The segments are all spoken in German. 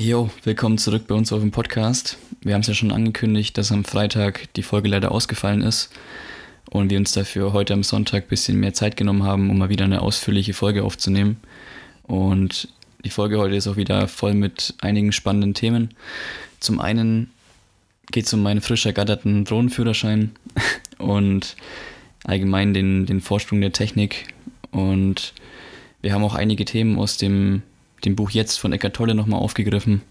Jo, willkommen zurück bei uns auf dem Podcast. Wir haben es ja schon angekündigt, dass am Freitag die Folge leider ausgefallen ist und wir uns dafür heute am Sonntag ein bisschen mehr Zeit genommen haben, um mal wieder eine ausführliche Folge aufzunehmen. Und die Folge heute ist auch wieder voll mit einigen spannenden Themen. Zum einen geht es um meinen frisch ergatterten Drohnenführerschein und allgemein den, den Vorsprung der Technik. Und wir haben auch einige Themen aus dem, dem Buch Jetzt von Eckart Tolle nochmal aufgegriffen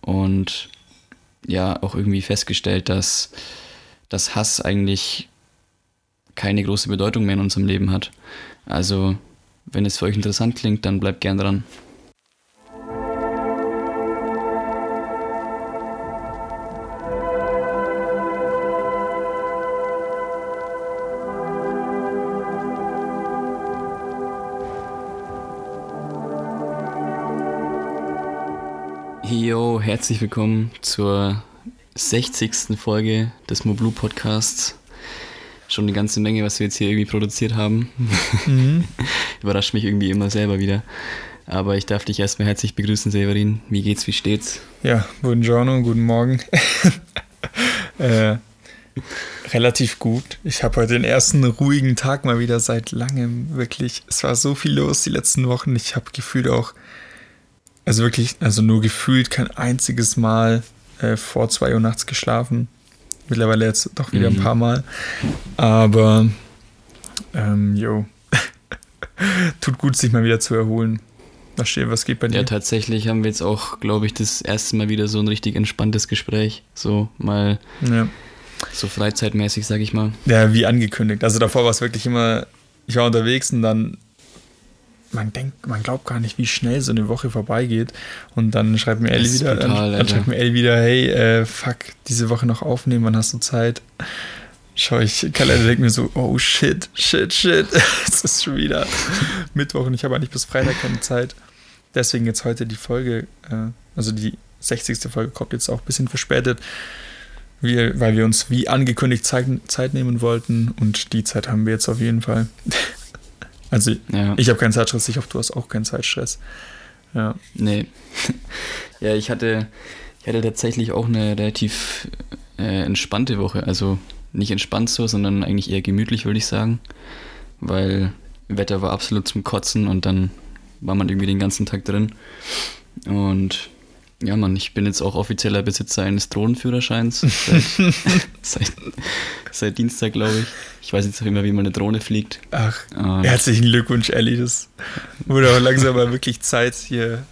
und ja, auch irgendwie festgestellt, dass das Hass eigentlich keine große Bedeutung mehr in unserem Leben hat. Also, wenn es für euch interessant klingt, dann bleibt gern dran. Herzlich willkommen zur 60. Folge des Moblu Podcasts. Schon eine ganze Menge, was wir jetzt hier irgendwie produziert haben. Mhm. Überrascht mich irgendwie immer selber wieder. Aber ich darf dich erstmal herzlich begrüßen, Severin. Wie geht's, wie steht's? Ja, buongiorno, guten Morgen. äh, relativ gut. Ich habe heute den ersten ruhigen Tag mal wieder seit langem, wirklich. Es war so viel los die letzten Wochen. Ich habe gefühlt auch also wirklich, also nur gefühlt kein einziges Mal äh, vor 2 Uhr nachts geschlafen. Mittlerweile jetzt doch wieder mhm. ein paar Mal. Aber, ähm, jo. Tut gut, sich mal wieder zu erholen. Was, steht, was geht bei dir? Ja, tatsächlich haben wir jetzt auch, glaube ich, das erste Mal wieder so ein richtig entspanntes Gespräch. So mal ja. so freizeitmäßig, sag ich mal. Ja, wie angekündigt. Also davor war es wirklich immer, ich war unterwegs und dann man denkt, man glaubt gar nicht, wie schnell so eine Woche vorbeigeht. Und dann schreibt mir Ellie wieder, brutal, dann, dann schreibt mir Ellie wieder, hey, äh, fuck, diese Woche noch aufnehmen, wann hast du Zeit? Schau ich, Kalender denkt mir so, oh shit, shit, shit. es ist schon wieder Mittwoch und ich habe eigentlich bis Freitag keine Zeit. Deswegen jetzt heute die Folge, äh, also die 60. Folge kommt jetzt auch ein bisschen verspätet, wir, weil wir uns wie angekündigt Zeit, Zeit nehmen wollten und die Zeit haben wir jetzt auf jeden Fall. Also ja. ich habe keinen Zeitstress, ich hoffe, du hast auch keinen Zeitstress. Ja. Nee. ja, ich hatte, ich hatte tatsächlich auch eine relativ äh, entspannte Woche. Also nicht entspannt so, sondern eigentlich eher gemütlich, würde ich sagen. Weil Wetter war absolut zum Kotzen und dann war man irgendwie den ganzen Tag drin. Und ja, Mann, ich bin jetzt auch offizieller Besitzer eines Drohnenführerscheins. Seit, seit, seit Dienstag, glaube ich. Ich weiß jetzt auch immer, wie man eine Drohne fliegt. Ach, Und herzlichen Glückwunsch, Ellie. Das wurde auch langsam mal wirklich Zeit hier.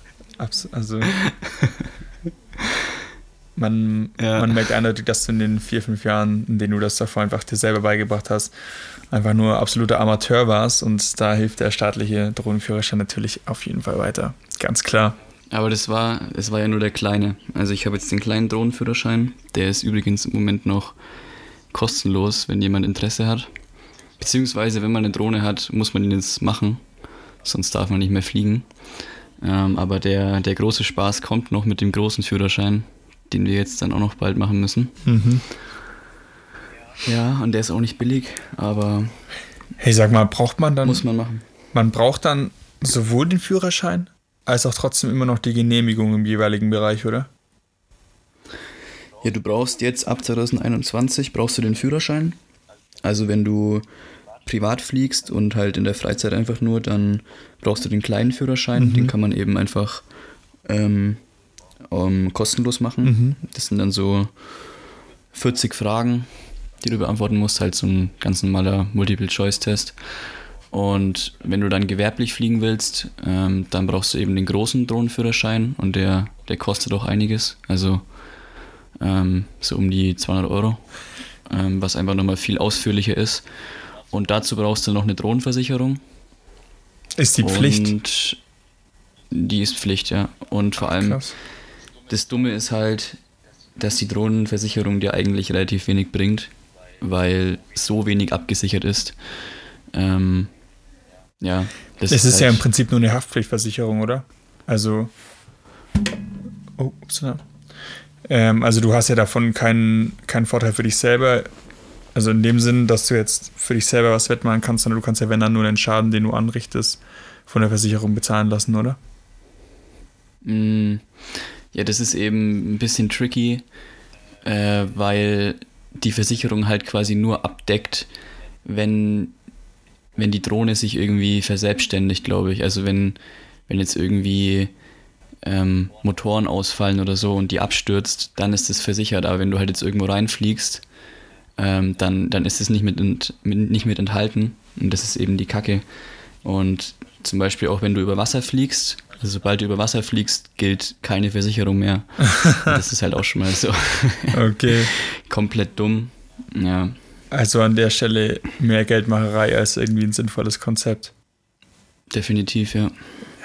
Also, man, ja. man merkt eindeutig, dass du in den vier, fünf Jahren, in denen du das davor einfach dir selber beigebracht hast, einfach nur absoluter Amateur warst. Und da hilft der staatliche Drohnenführerschein natürlich auf jeden Fall weiter. Ganz klar. Aber das war, das war ja nur der kleine. Also ich habe jetzt den kleinen Drohnenführerschein. Der ist übrigens im Moment noch kostenlos, wenn jemand Interesse hat. Beziehungsweise, wenn man eine Drohne hat, muss man ihn jetzt machen. Sonst darf man nicht mehr fliegen. Ähm, aber der, der große Spaß kommt noch mit dem großen Führerschein, den wir jetzt dann auch noch bald machen müssen. Mhm. Ja, und der ist auch nicht billig, aber. Hey, sag mal, braucht man dann. Muss man machen. Man braucht dann sowohl den Führerschein als auch trotzdem immer noch die Genehmigung im jeweiligen Bereich, oder? Ja, du brauchst jetzt ab 2021 brauchst du den Führerschein. Also wenn du privat fliegst und halt in der Freizeit einfach nur, dann brauchst du den kleinen Führerschein. Mhm. Den kann man eben einfach ähm, um, kostenlos machen. Mhm. Das sind dann so 40 Fragen, die du beantworten musst, halt so ein ganz normaler Multiple-Choice-Test. Und wenn du dann gewerblich fliegen willst, ähm, dann brauchst du eben den großen Drohnenführerschein und der, der kostet auch einiges. Also ähm, so um die 200 Euro, ähm, was einfach nochmal viel ausführlicher ist. Und dazu brauchst du noch eine Drohnenversicherung. Ist die Pflicht? Die ist Pflicht, ja. Und vor allem, Krass. das Dumme ist halt, dass die Drohnenversicherung dir eigentlich relativ wenig bringt, weil so wenig abgesichert ist. Ähm, ja, das es ist, ist halt ja im Prinzip nur eine Haftpflichtversicherung, oder? Also. Oh, ups, ähm, also du hast ja davon keinen, keinen Vorteil für dich selber. Also in dem Sinn, dass du jetzt für dich selber was wettmachen kannst, sondern du kannst ja, wenn dann nur den Schaden, den du anrichtest, von der Versicherung bezahlen lassen, oder? Mm, Ja, das ist eben ein bisschen tricky, äh, weil die Versicherung halt quasi nur abdeckt, wenn, wenn die Drohne sich irgendwie verselbstständigt, glaube ich. Also wenn, wenn jetzt irgendwie ähm, Motoren ausfallen oder so und die abstürzt, dann ist das versichert. Aber wenn du halt jetzt irgendwo reinfliegst, ähm, dann, dann ist es nicht mit, ent, mit, nicht mit enthalten. Und das ist eben die Kacke. Und zum Beispiel auch wenn du über Wasser fliegst, also sobald du über Wasser fliegst, gilt keine Versicherung mehr. das ist halt auch schon mal so. Okay. Komplett dumm. Ja. Also an der Stelle mehr Geldmacherei als irgendwie ein sinnvolles Konzept. Definitiv, ja.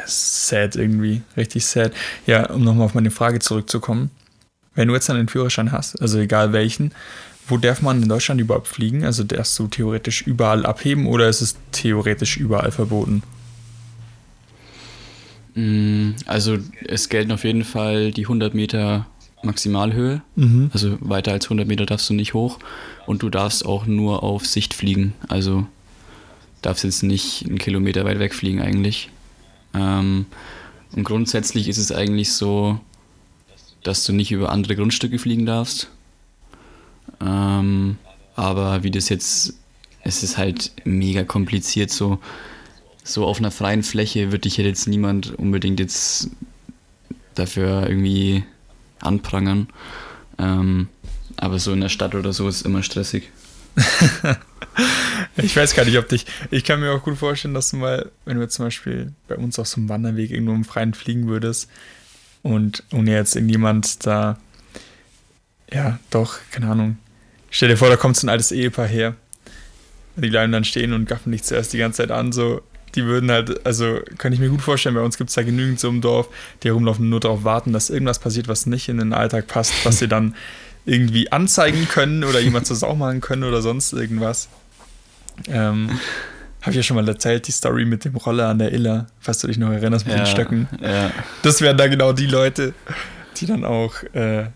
Sad irgendwie, richtig sad. Ja, um nochmal auf meine Frage zurückzukommen. Wenn du jetzt einen Führerschein hast, also egal welchen, wo darf man in Deutschland überhaupt fliegen? Also darfst du theoretisch überall abheben oder ist es theoretisch überall verboten? Mm, also es gelten auf jeden Fall die 100 Meter Maximalhöhe. Mhm. Also weiter als 100 Meter darfst du nicht hoch. Und du darfst auch nur auf Sicht fliegen. Also darfst jetzt nicht einen Kilometer weit weg fliegen eigentlich. Ähm, und grundsätzlich ist es eigentlich so, dass du nicht über andere Grundstücke fliegen darfst. Ähm, aber wie das jetzt, es ist halt mega kompliziert so. So auf einer freien Fläche würde dich jetzt niemand unbedingt jetzt dafür irgendwie anprangern. Ähm, aber so in der Stadt oder so ist immer stressig. ich weiß gar nicht, ob dich. Ich kann mir auch gut vorstellen, dass du mal, wenn du jetzt zum Beispiel bei uns auf so einem Wanderweg irgendwo im Freien fliegen würdest und ohne jetzt irgendjemand da, ja, doch, keine Ahnung. Stell dir vor, da kommt so ein altes Ehepaar her. Die bleiben dann stehen und gaffen dich zuerst die ganze Zeit an, so. Die würden halt, also kann ich mir gut vorstellen, bei uns gibt es da genügend so im Dorf, die herumlaufen nur darauf warten, dass irgendwas passiert, was nicht in den Alltag passt, was sie dann irgendwie anzeigen können oder jemand zur Sau machen können oder sonst irgendwas. Ähm, habe ich ja schon mal erzählt, die Story mit dem Roller an der Iller, falls du dich noch erinnerst mit ja, den Stöcken. Ja. Das wären da genau die Leute, die dann auch äh,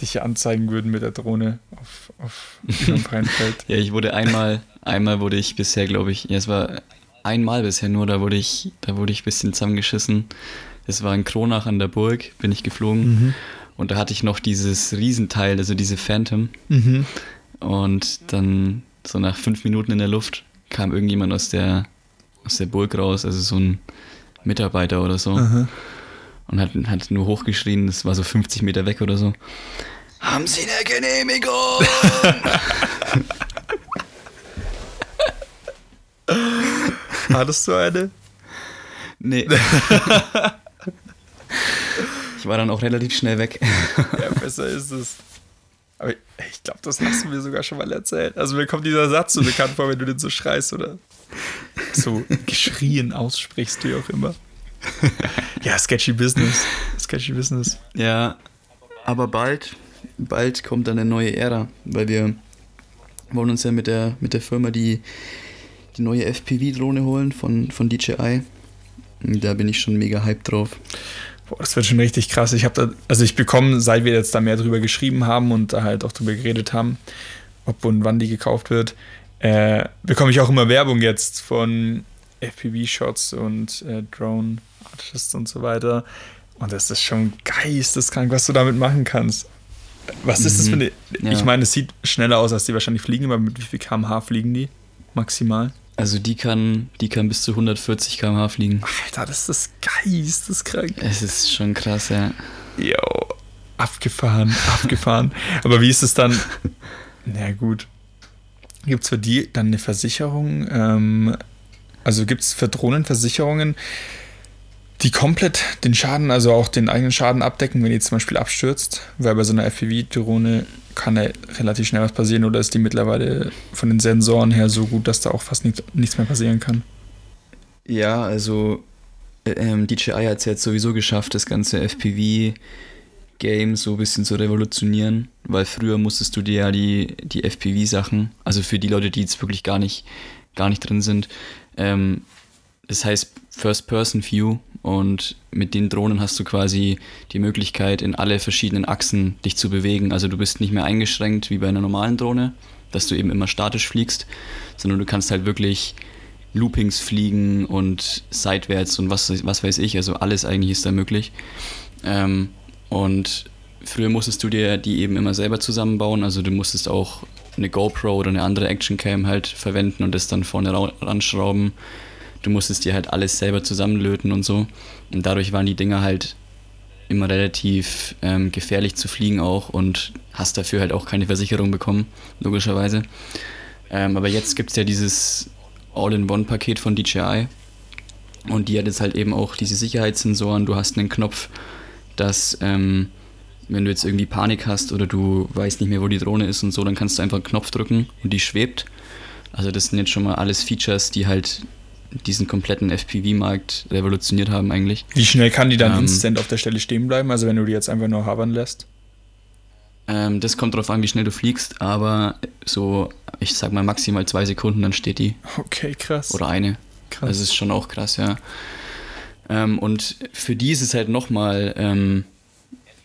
dich anzeigen würden mit der Drohne auf, auf dem freien Feld. ja, ich wurde einmal, einmal wurde ich bisher, glaube ich, ja, es war einmal bisher nur, da wurde ich, da wurde ich ein bisschen zusammengeschissen. Es war in Kronach an der Burg, bin ich geflogen. Mhm. Und da hatte ich noch dieses Riesenteil, also diese Phantom. Mhm. Und dann so nach fünf Minuten in der Luft kam irgendjemand aus der, aus der Burg raus, also so ein Mitarbeiter oder so. Aha. Und hat, hat nur hochgeschrien, das war so 50 Meter weg oder so. Haben Sie eine Genehmigung? Hattest du eine? Nee. Ich war dann auch relativ schnell weg. ja, besser ist es. Aber ich glaube, das hast du mir sogar schon mal erzählt. Also mir kommt dieser Satz so bekannt vor, wenn du den so schreist oder so geschrien aussprichst, wie auch immer. Ja, sketchy Business. Sketchy Business. Ja, aber bald, bald kommt dann eine neue Ära, weil wir wollen uns ja mit der, mit der Firma die, die neue FPV-Drohne holen von, von DJI. Da bin ich schon mega hyped drauf. Boah, das wird schon richtig krass. Ich habe also ich bekomme, seit wir jetzt da mehr drüber geschrieben haben und da halt auch drüber geredet haben, ob und wann die gekauft wird, äh, bekomme ich auch immer Werbung jetzt von FPV-Shots und äh, Drone-Artists und so weiter. Und das ist schon geisteskrank, was du damit machen kannst. Was ist das für eine. Mhm. Ja. Ich meine, es sieht schneller aus, als die wahrscheinlich fliegen, aber mit wie viel kmh fliegen die? Maximal? Also die kann, die kann bis zu 140 km/h fliegen. Alter, das ist geisteskrank. Es ist schon krass, ja. Jo, abgefahren, abgefahren. Aber wie ist es dann? Na gut. Gibt es für die dann eine Versicherung? Ähm, also gibt es für Drohnenversicherungen, die komplett den Schaden, also auch den eigenen Schaden abdecken, wenn die zum Beispiel abstürzt? Weil bei so einer FPV-Drohne kann da relativ schnell was passieren oder ist die mittlerweile von den Sensoren her so gut, dass da auch fast nicht, nichts mehr passieren kann? Ja, also äh, ähm, DJI hat es jetzt sowieso geschafft, das ganze FPV-Game so ein bisschen zu revolutionieren, weil früher musstest du dir ja die, die FPV-Sachen, also für die Leute, die jetzt wirklich gar nicht, gar nicht drin sind, ähm, das heißt First-Person-View und mit den Drohnen hast du quasi die Möglichkeit, in alle verschiedenen Achsen dich zu bewegen. Also du bist nicht mehr eingeschränkt wie bei einer normalen Drohne, dass du eben immer statisch fliegst, sondern du kannst halt wirklich Loopings fliegen und seitwärts und was, was weiß ich. Also alles eigentlich ist da möglich. Ähm, Und früher musstest du dir die eben immer selber zusammenbauen. Also du musstest auch eine GoPro oder eine andere Actioncam halt verwenden und das dann vorne ranschrauben. Du musstest dir halt alles selber zusammenlöten und so. Und dadurch waren die Dinger halt immer relativ ähm, gefährlich zu fliegen auch und hast dafür halt auch keine Versicherung bekommen, logischerweise. Ähm, aber jetzt gibt es ja dieses All-in-One-Paket von DJI und die hat jetzt halt eben auch diese Sicherheitssensoren. Du hast einen Knopf, dass ähm, wenn du jetzt irgendwie Panik hast oder du weißt nicht mehr, wo die Drohne ist und so, dann kannst du einfach einen Knopf drücken und die schwebt. Also das sind jetzt schon mal alles Features, die halt diesen kompletten FPV-Markt revolutioniert haben eigentlich. Wie schnell kann die dann ähm, instant auf der Stelle stehen bleiben? Also wenn du die jetzt einfach nur hovern lässt? Ähm, das kommt darauf an, wie schnell du fliegst, aber so, ich sag mal maximal zwei Sekunden, dann steht die. Okay, krass. Oder eine. Krass. Das ist schon auch krass, ja. Ähm, und für die ist es halt nochmal ähm,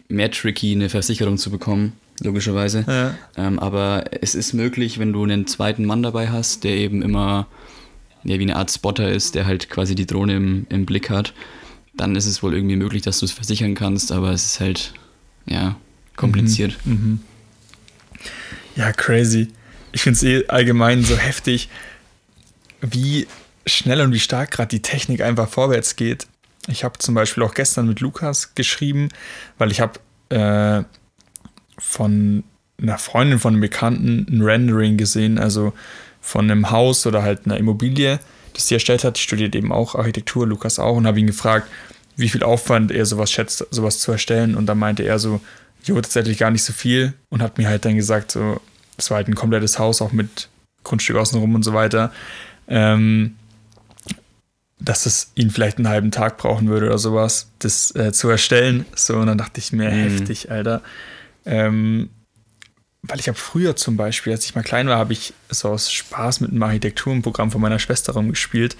mehr tricky, eine Versicherung zu bekommen, logischerweise. Ja. Ähm, aber es ist möglich, wenn du einen zweiten Mann dabei hast, der eben immer ja, wie eine Art Spotter ist, der halt quasi die Drohne im, im Blick hat, dann ist es wohl irgendwie möglich, dass du es versichern kannst, aber es ist halt, ja, kompliziert. Mhm, mhm. Ja, crazy. Ich finde es eh allgemein so heftig, wie schnell und wie stark gerade die Technik einfach vorwärts geht. Ich habe zum Beispiel auch gestern mit Lukas geschrieben, weil ich habe äh, von einer Freundin von einem Bekannten ein Rendering gesehen, also von einem Haus oder halt einer Immobilie, das sie erstellt hat. Ich studiert eben auch Architektur, Lukas auch, und habe ihn gefragt, wie viel Aufwand er sowas schätzt, sowas zu erstellen. Und da meinte er so, jo, tatsächlich gar nicht so viel und hat mir halt dann gesagt, so, das war halt ein komplettes Haus, auch mit Grundstück außenrum und so weiter. Ähm, dass es ihn vielleicht einen halben Tag brauchen würde oder sowas, das äh, zu erstellen. So, und dann dachte ich mir, mhm. heftig, Alter. Ähm, weil ich habe früher zum Beispiel, als ich mal klein war, habe ich so aus Spaß mit einem Architekturenprogramm von meiner Schwester rumgespielt.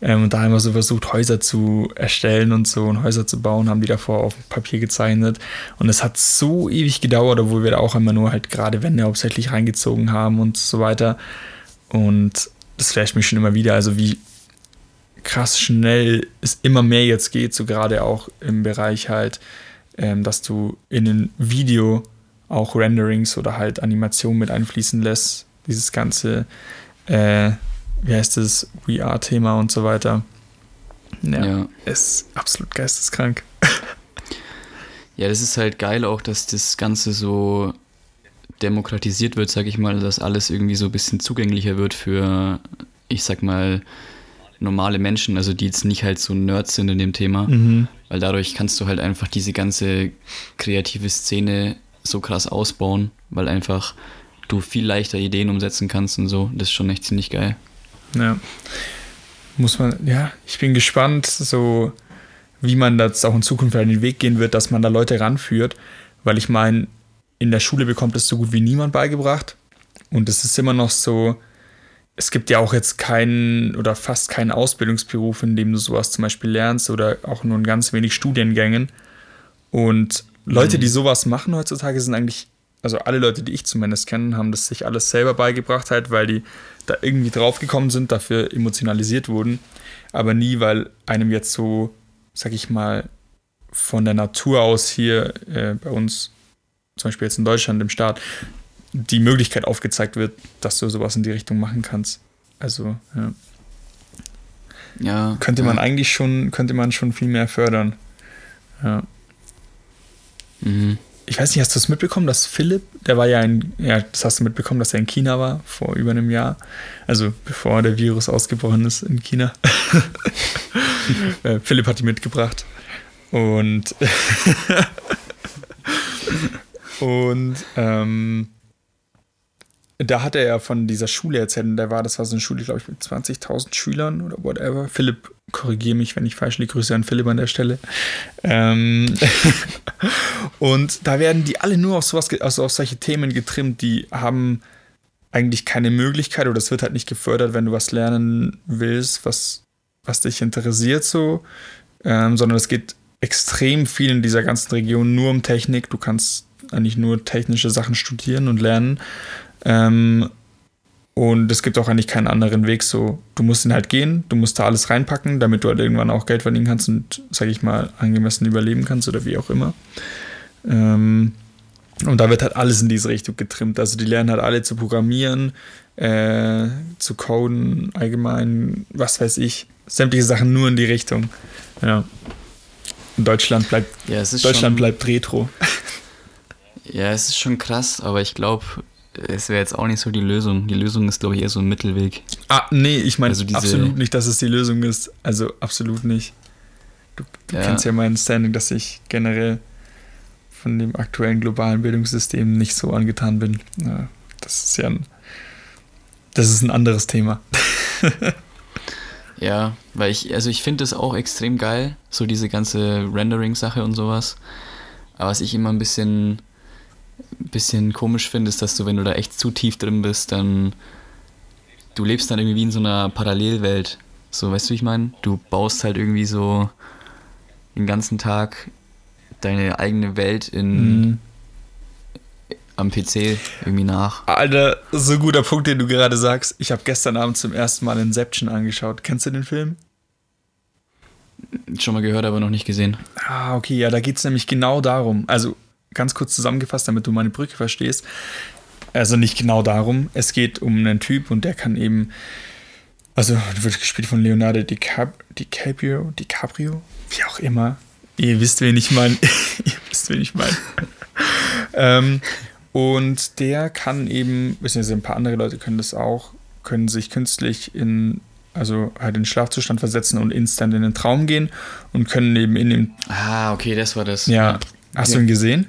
Ähm, und da haben wir so versucht, Häuser zu erstellen und so und Häuser zu bauen, haben die davor auf Papier gezeichnet. Und es hat so ewig gedauert, obwohl wir da auch immer nur halt gerade Wände hauptsächlich reingezogen haben und so weiter. Und das flasht mich schon immer wieder. Also wie krass schnell es immer mehr jetzt geht, so gerade auch im Bereich halt, ähm, dass du in ein Video auch Renderings oder halt Animationen mit einfließen lässt. Dieses ganze, äh, wie heißt das, VR-Thema und so weiter. Ja, ja, ist absolut geisteskrank. ja, das ist halt geil auch, dass das Ganze so demokratisiert wird, sag ich mal, dass alles irgendwie so ein bisschen zugänglicher wird für, ich sag mal, normale Menschen, also die jetzt nicht halt so Nerds sind in dem Thema, mhm. weil dadurch kannst du halt einfach diese ganze kreative Szene so krass ausbauen, weil einfach du viel leichter Ideen umsetzen kannst und so. Das ist schon echt ziemlich geil. Ja. Muss man, ja, ich bin gespannt, so wie man das auch in Zukunft an den Weg gehen wird, dass man da Leute ranführt, weil ich meine, in der Schule bekommt es so gut wie niemand beigebracht und es ist immer noch so, es gibt ja auch jetzt keinen oder fast keinen Ausbildungsberuf, in dem du sowas zum Beispiel lernst oder auch nur in ganz wenig Studiengängen und Leute, die mhm. sowas machen heutzutage, sind eigentlich, also alle Leute, die ich zumindest kenne, haben das sich alles selber beigebracht, halt, weil die da irgendwie draufgekommen sind, dafür emotionalisiert wurden, aber nie, weil einem jetzt so, sag ich mal, von der Natur aus hier äh, bei uns, zum Beispiel jetzt in Deutschland im Staat, die Möglichkeit aufgezeigt wird, dass du sowas in die Richtung machen kannst. Also, ja. Ja. Könnte man ja. eigentlich schon, könnte man schon viel mehr fördern. Ja. Mhm. Ich weiß nicht, hast du es mitbekommen, dass Philipp, der war ja in, ja, das hast du mitbekommen, dass er in China war vor über einem Jahr. Also bevor der Virus ausgebrochen ist in China. Äh, Philipp hat die mitgebracht. Und, und ähm, da hat er ja von dieser Schule erzählt. Und der war, das war so eine Schule, glaube ich, mit 20.000 Schülern oder whatever. Philipp, korrigiere mich, wenn ich falsch liege. Grüße an Philipp an der Stelle. Ähm und da werden die alle nur auf sowas, also auf solche Themen getrimmt, die haben eigentlich keine Möglichkeit oder es wird halt nicht gefördert, wenn du was lernen willst, was, was dich interessiert so, ähm, sondern es geht extrem viel in dieser ganzen Region nur um Technik. Du kannst eigentlich nur technische Sachen studieren und lernen. Ähm, und es gibt auch eigentlich keinen anderen Weg. So, du musst ihn halt gehen, du musst da alles reinpacken, damit du halt irgendwann auch Geld verdienen kannst und, sag ich mal, angemessen überleben kannst oder wie auch immer. Ähm, und da wird halt alles in diese Richtung getrimmt. Also die lernen halt alle zu programmieren, äh, zu coden, allgemein, was weiß ich. Sämtliche Sachen nur in die Richtung. Ja. Und Deutschland bleibt, ja, Deutschland schon, bleibt retro. Ja, es ist schon krass, aber ich glaube, es wäre jetzt auch nicht so die Lösung. Die Lösung ist, glaube ich, eher so ein Mittelweg. Ah, nee, ich meine also absolut nicht, dass es die Lösung ist. Also absolut nicht. Du, du ja. kennst ja mein Standing, dass ich generell von dem aktuellen globalen Bildungssystem nicht so angetan bin. Ja, das ist ja ein, das ist ein anderes Thema. ja, weil ich, also ich finde das auch extrem geil, so diese ganze Rendering-Sache und sowas. Aber was ich immer ein bisschen, bisschen komisch finde, ist, dass du, wenn du da echt zu tief drin bist, dann du lebst dann irgendwie wie in so einer Parallelwelt. So, weißt du, wie ich meine? Du baust halt irgendwie so den ganzen Tag deine eigene Welt in, mhm. am PC irgendwie nach. Alter, so guter Punkt, den du gerade sagst. Ich habe gestern Abend zum ersten Mal Inception angeschaut. Kennst du den Film? Schon mal gehört, aber noch nicht gesehen. Ah, okay, ja, da geht es nämlich genau darum. Also ganz kurz zusammengefasst, damit du meine Brücke verstehst. Also nicht genau darum. Es geht um einen Typ und der kann eben, also wird gespielt von Leonardo DiCaprio, DiCaprio, wie auch immer. Ihr wisst, wen ich meine. Ihr wisst, wen ich meine. ähm, und der kann eben, beziehungsweise ein paar andere Leute können das auch, können sich künstlich in, also halt in den Schlafzustand versetzen und instant in den Traum gehen und können eben in dem. Ah, okay, das war das. Ja. Hast okay. du ihn gesehen?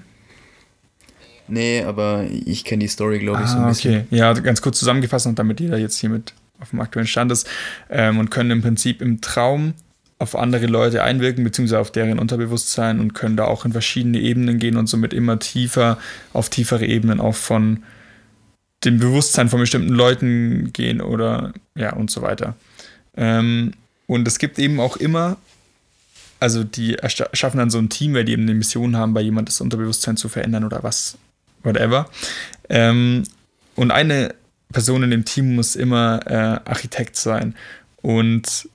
Nee, aber ich kenne die Story, glaube ich, ah, so ein bisschen. Okay, ja, ganz kurz zusammengefasst und damit jeder jetzt hier mit auf dem aktuellen Stand ist ähm, und können im Prinzip im Traum auf andere Leute einwirken, beziehungsweise auf deren Unterbewusstsein und können da auch in verschiedene Ebenen gehen und somit immer tiefer auf tiefere Ebenen auch von dem Bewusstsein von bestimmten Leuten gehen oder ja und so weiter. Ähm, und es gibt eben auch immer, also die schaffen dann so ein Team, weil die eben eine Mission haben, bei jemand das Unterbewusstsein zu verändern oder was, whatever. Ähm, und eine Person in dem Team muss immer äh, Architekt sein. Und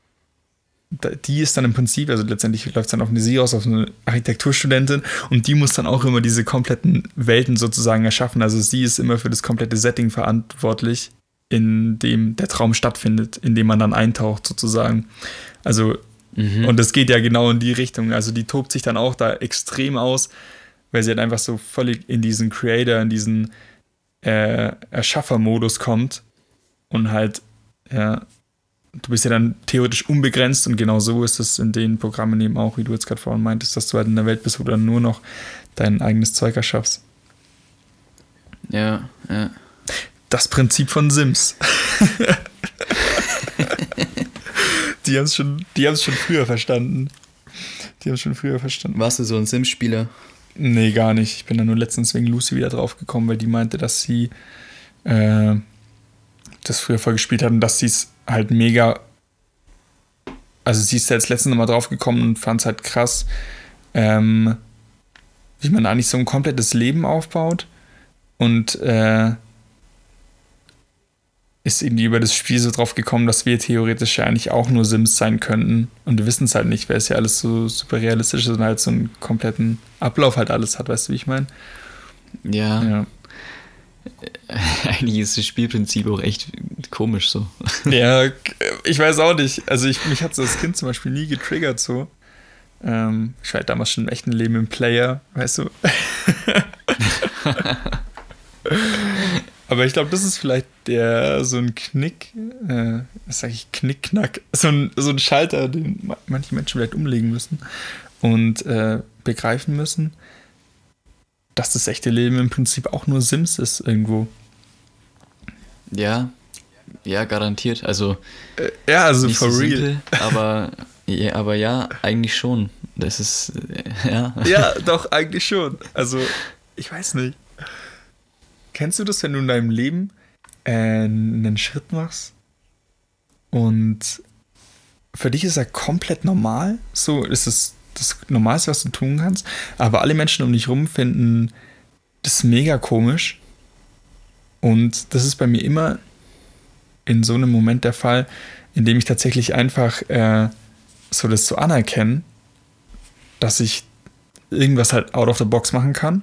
die ist dann im Prinzip, also letztendlich läuft es dann auf eine sie aus, auf eine Architekturstudentin und die muss dann auch immer diese kompletten Welten sozusagen erschaffen. Also sie ist immer für das komplette Setting verantwortlich, in dem der Traum stattfindet, in dem man dann eintaucht sozusagen. Also, mhm. und das geht ja genau in die Richtung. Also die tobt sich dann auch da extrem aus, weil sie halt einfach so völlig in diesen Creator, in diesen äh, Erschaffer-Modus kommt und halt, ja, du bist ja dann theoretisch unbegrenzt und genau so ist es in den Programmen eben auch, wie du jetzt gerade vorhin meintest, dass du halt in der Welt bist, wo du dann nur noch dein eigenes Zeug erschaffst. Ja, ja. Das Prinzip von Sims. die haben es schon, schon früher verstanden. Die haben es schon früher verstanden. Warst du so ein Sims-Spieler? Nee, gar nicht. Ich bin da nur letztens wegen Lucy wieder drauf gekommen, weil die meinte, dass sie äh, das früher voll gespielt hat und dass sie es halt mega. Also sie ist jetzt letztens nochmal drauf gekommen und fand es halt krass, ähm, wie man eigentlich so ein komplettes Leben aufbaut und äh, ist irgendwie über das Spiel so drauf gekommen, dass wir theoretisch ja eigentlich auch nur Sims sein könnten. Und wir wissen es halt nicht, weil es ja alles so super realistisch ist und halt so einen kompletten Ablauf halt alles hat, weißt du, wie ich meine? Ja. ja. Eigentlich ist das Spielprinzip auch echt komisch so. Ja, ich weiß auch nicht. Also ich, mich hat so das Kind zum Beispiel nie getriggert so. Ähm, ich war halt damals schon im echten Leben im Player, weißt du. Aber ich glaube, das ist vielleicht der so ein Knick, äh, was sage ich, Knickknack, so ein, so ein Schalter, den manche Menschen vielleicht umlegen müssen und äh, begreifen müssen, dass das echte Leben im Prinzip auch nur Sims ist irgendwo. Ja, ja, garantiert. Also äh, ja, also for so real. Simpel, aber ja, aber ja, eigentlich schon. Das ist äh, ja. Ja, doch eigentlich schon. Also ich weiß nicht. Kennst du das, wenn du in deinem Leben äh, einen Schritt machst und für dich ist er komplett normal? So ist es das Normalste, was du tun kannst. Aber alle Menschen um dich rum finden das mega komisch. Und das ist bei mir immer in so einem Moment der Fall, in dem ich tatsächlich einfach äh, so das so anerkenne, dass ich irgendwas halt out of the box machen kann.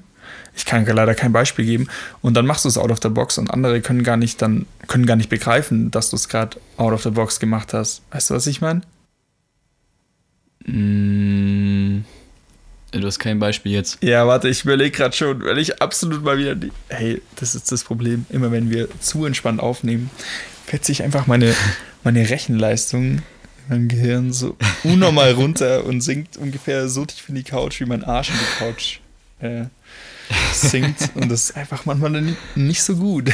Ich kann leider kein Beispiel geben. Und dann machst du es out of the box und andere können gar nicht dann, können gar nicht begreifen, dass du es gerade out of the box gemacht hast. Weißt du, was ich meine? Mm, du hast kein Beispiel jetzt. Ja, warte, ich überlege gerade schon, weil ich absolut mal wieder. Die, hey, das ist das Problem. Immer wenn wir zu entspannt aufnehmen, fällt sich einfach meine, meine Rechenleistung mein Gehirn so unnormal runter und sinkt ungefähr so tief in die Couch, wie mein Arsch in die Couch äh, sinkt. Und das ist einfach manchmal nicht so gut.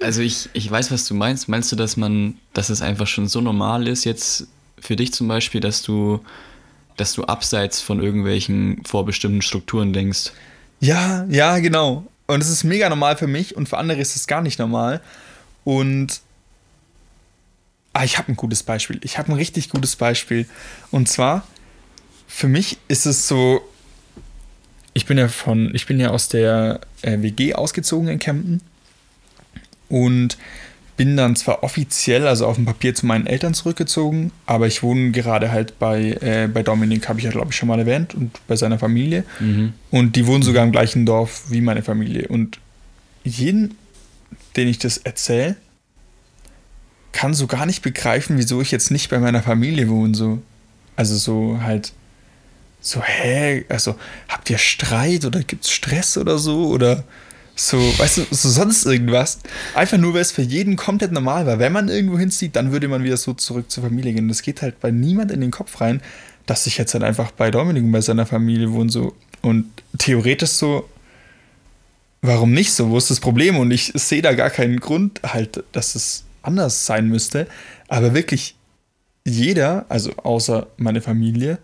also ich, ich weiß, was du meinst. Meinst du, dass man, dass es einfach schon so normal ist, jetzt für dich zum Beispiel, dass du, dass du abseits von irgendwelchen vorbestimmten Strukturen denkst? Ja, ja, genau. Und es ist mega normal für mich und für andere ist es gar nicht normal. Und Ah, ich habe ein gutes Beispiel. Ich habe ein richtig gutes Beispiel. Und zwar, für mich ist es so, ich bin ja von, ich bin ja aus der äh, WG ausgezogen in Kempten und bin dann zwar offiziell, also auf dem Papier zu meinen Eltern zurückgezogen, aber ich wohne gerade halt bei, äh, bei Dominik, habe ich ja glaube ich schon mal erwähnt, und bei seiner Familie. Mhm. Und die wohnen sogar im gleichen Dorf wie meine Familie. Und jeden, den ich das erzähle, kann so gar nicht begreifen, wieso ich jetzt nicht bei meiner Familie wohne. So. Also so halt, so, hä, also habt ihr Streit oder gibt's Stress oder so? Oder so, weißt du, so sonst irgendwas. Einfach nur, weil es für jeden komplett normal war. Wenn man irgendwo hinzieht, dann würde man wieder so zurück zur Familie gehen. Das geht halt bei niemand in den Kopf rein, dass ich jetzt halt einfach bei Dominik und bei seiner Familie wohne. So. Und theoretisch so, warum nicht so? Wo ist das Problem? Und ich sehe da gar keinen Grund halt, dass es anders sein müsste. Aber wirklich jeder, also außer meine Familie,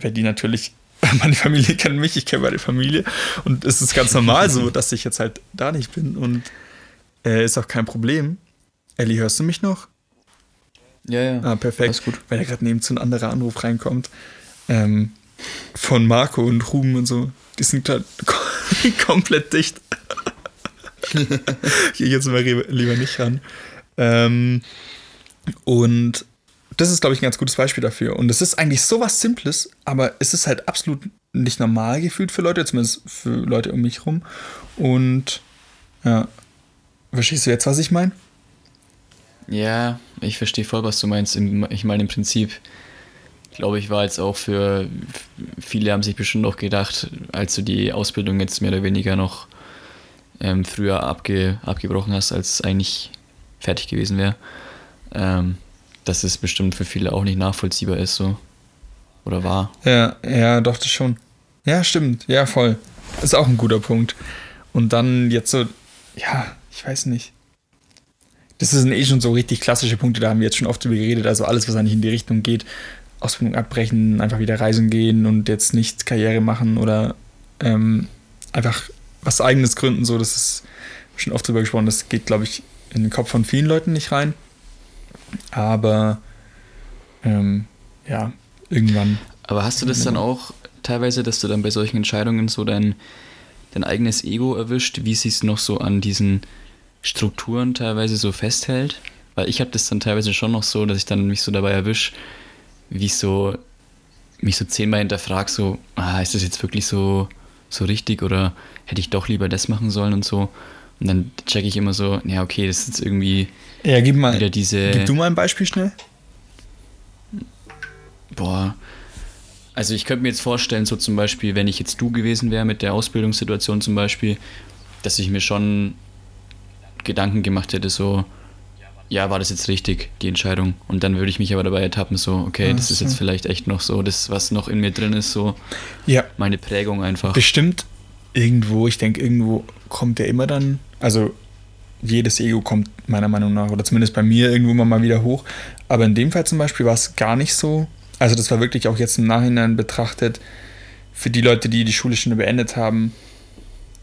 weil die natürlich, meine Familie kennt mich, ich kenne meine Familie und es ist ganz normal so, dass ich jetzt halt da nicht bin und äh, ist auch kein Problem. Ellie, hörst du mich noch? Ja, ja. Ah, perfekt. Alles gut. Weil ja gerade neben zu ein anderer Anruf reinkommt. Ähm, von Marco und Ruben und so. Die sind gerade komplett dicht. Gehe jetzt mal lieber nicht ran. Ähm, und das ist, glaube ich, ein ganz gutes Beispiel dafür. Und es ist eigentlich so was Simples, aber es ist halt absolut nicht normal gefühlt für Leute, zumindest für Leute um mich rum. Und ja, verstehst du jetzt, was ich meine? Ja, ich verstehe voll, was du meinst. Ich meine, im Prinzip, glaube ich, war jetzt auch für viele haben sich bestimmt auch gedacht, als du die Ausbildung jetzt mehr oder weniger noch ähm, früher abge, abgebrochen hast, als eigentlich fertig gewesen wäre, ähm, dass es bestimmt für viele auch nicht nachvollziehbar ist, so. Oder war. Ja, ja, doch, das schon. Ja, stimmt. Ja, voll. Ist auch ein guter Punkt. Und dann jetzt so, ja, ich weiß nicht. Das sind eh schon so richtig klassische Punkte, da haben wir jetzt schon oft drüber geredet. Also alles, was eigentlich in die Richtung geht, Ausbildung abbrechen, einfach wieder reisen gehen und jetzt nicht Karriere machen oder ähm, einfach was eigenes gründen, so, das ist schon oft drüber gesprochen. Das geht, glaube ich, in den Kopf von vielen Leuten nicht rein. Aber ähm, ja, irgendwann. Aber hast du das dann auch teilweise, dass du dann bei solchen Entscheidungen so dein, dein eigenes Ego erwischt, wie sie es noch so an diesen Strukturen teilweise so festhält? Weil ich habe das dann teilweise schon noch so, dass ich dann mich so dabei erwische, wie ich so mich so zehnmal hinterfrage, so, ah, ist das jetzt wirklich so, so richtig oder hätte ich doch lieber das machen sollen und so. Und dann checke ich immer so, ja, okay, das ist jetzt irgendwie ja, gib mal, wieder diese. Gib du mal ein Beispiel schnell. Boah. Also ich könnte mir jetzt vorstellen, so zum Beispiel, wenn ich jetzt du gewesen wäre mit der Ausbildungssituation zum Beispiel, dass ich mir schon Gedanken gemacht hätte, so, ja, war das jetzt richtig, die Entscheidung? Und dann würde ich mich aber dabei ertappen, so, okay, das ist jetzt vielleicht echt noch so, das, was noch in mir drin ist, so ja. meine Prägung einfach. Bestimmt irgendwo, ich denke, irgendwo kommt der immer dann, also jedes Ego kommt meiner Meinung nach, oder zumindest bei mir irgendwo mal wieder hoch. Aber in dem Fall zum Beispiel war es gar nicht so. Also das war wirklich auch jetzt im Nachhinein betrachtet, für die Leute, die die Schule schon beendet haben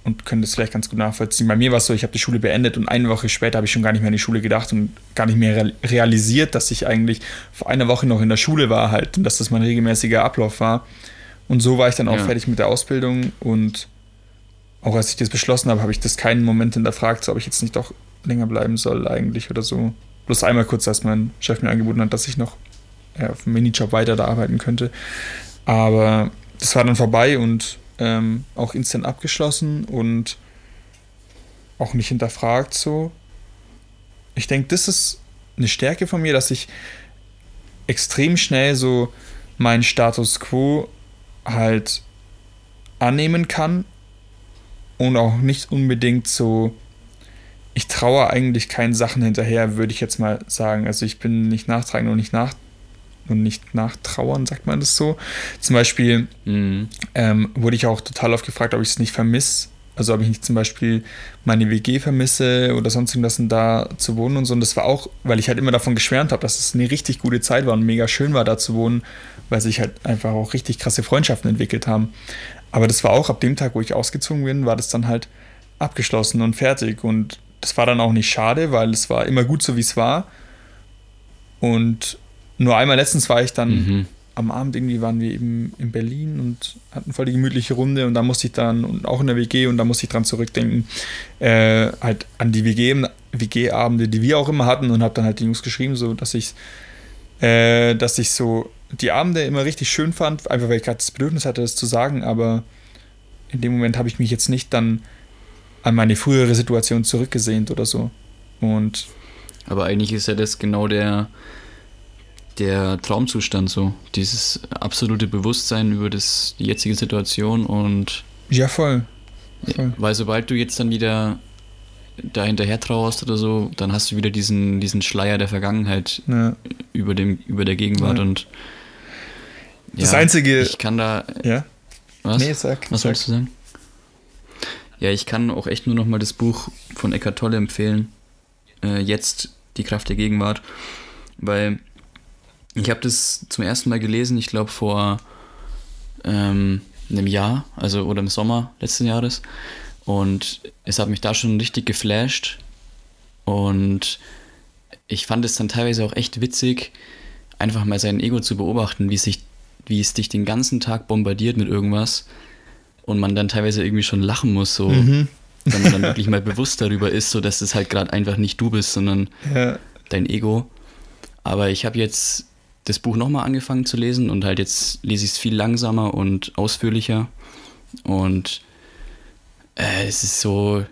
und können das vielleicht ganz gut nachvollziehen. Bei mir war es so, ich habe die Schule beendet und eine Woche später habe ich schon gar nicht mehr an die Schule gedacht und gar nicht mehr realisiert, dass ich eigentlich vor einer Woche noch in der Schule war halt und dass das mein regelmäßiger Ablauf war. Und so war ich dann auch ja. fertig mit der Ausbildung und auch als ich das beschlossen habe, habe ich das keinen Moment hinterfragt, so ob ich jetzt nicht doch länger bleiben soll eigentlich oder so. Bloß einmal kurz, als mein Chef mir angeboten hat, dass ich noch ja, auf einem Minijob weiter da arbeiten könnte. Aber das war dann vorbei und ähm, auch instant abgeschlossen und auch nicht hinterfragt so. Ich denke, das ist eine Stärke von mir, dass ich extrem schnell so meinen Status quo halt annehmen kann und auch nicht unbedingt so, ich traue eigentlich keinen Sachen hinterher, würde ich jetzt mal sagen. Also ich bin nicht nachtragend und nicht nach und nicht nachtrauern, sagt man das so. Zum Beispiel mhm. ähm, wurde ich auch total oft gefragt, ob ich es nicht vermisse. Also ob ich nicht zum Beispiel meine WG vermisse oder sonst irgendwas da zu wohnen und so. Und das war auch, weil ich halt immer davon geschwärmt habe, dass es eine richtig gute Zeit war und mega schön war, da zu wohnen, weil sich halt einfach auch richtig krasse Freundschaften entwickelt haben. Aber das war auch ab dem Tag, wo ich ausgezogen bin, war das dann halt abgeschlossen und fertig. Und das war dann auch nicht schade, weil es war immer gut so, wie es war. Und nur einmal letztens war ich dann mhm. am Abend irgendwie waren wir eben in Berlin und hatten voll die gemütliche Runde und da musste ich dann und auch in der WG und da musste ich dran zurückdenken, äh, halt an die WG, WG-Abende, die wir auch immer hatten und habe dann halt die News geschrieben, so dass ich, äh, dass ich so die Abende immer richtig schön fand, einfach weil ich gerade das Bedürfnis hatte, das zu sagen, aber in dem Moment habe ich mich jetzt nicht dann an meine frühere Situation zurückgesehnt oder so. Und aber eigentlich ist ja das genau der, der Traumzustand so. Dieses absolute Bewusstsein über das, die jetzige Situation und. Ja, voll. voll. Weil sobald du jetzt dann wieder da hinterher trauerst oder so, dann hast du wieder diesen, diesen Schleier der Vergangenheit ja. über, dem, über der Gegenwart ja. und. Das ja, Einzige. Ich kann da. Ja. Was? Nee, sag. Was sag. wolltest du sagen? Ja, ich kann auch echt nur noch mal das Buch von Eckart Tolle empfehlen. Äh, jetzt die Kraft der Gegenwart. Weil ich habe das zum ersten Mal gelesen, ich glaube vor ähm, einem Jahr, also oder im Sommer letzten Jahres. Und es hat mich da schon richtig geflasht. Und ich fand es dann teilweise auch echt witzig, einfach mal sein Ego zu beobachten, wie, sich, wie es dich den ganzen Tag bombardiert mit irgendwas und man dann teilweise irgendwie schon lachen muss, so mhm. wenn man dann wirklich mal bewusst darüber ist, so dass es halt gerade einfach nicht du bist, sondern ja. dein Ego. Aber ich habe jetzt das Buch nochmal angefangen zu lesen und halt jetzt lese ich es viel langsamer und ausführlicher. Und äh, es ist so,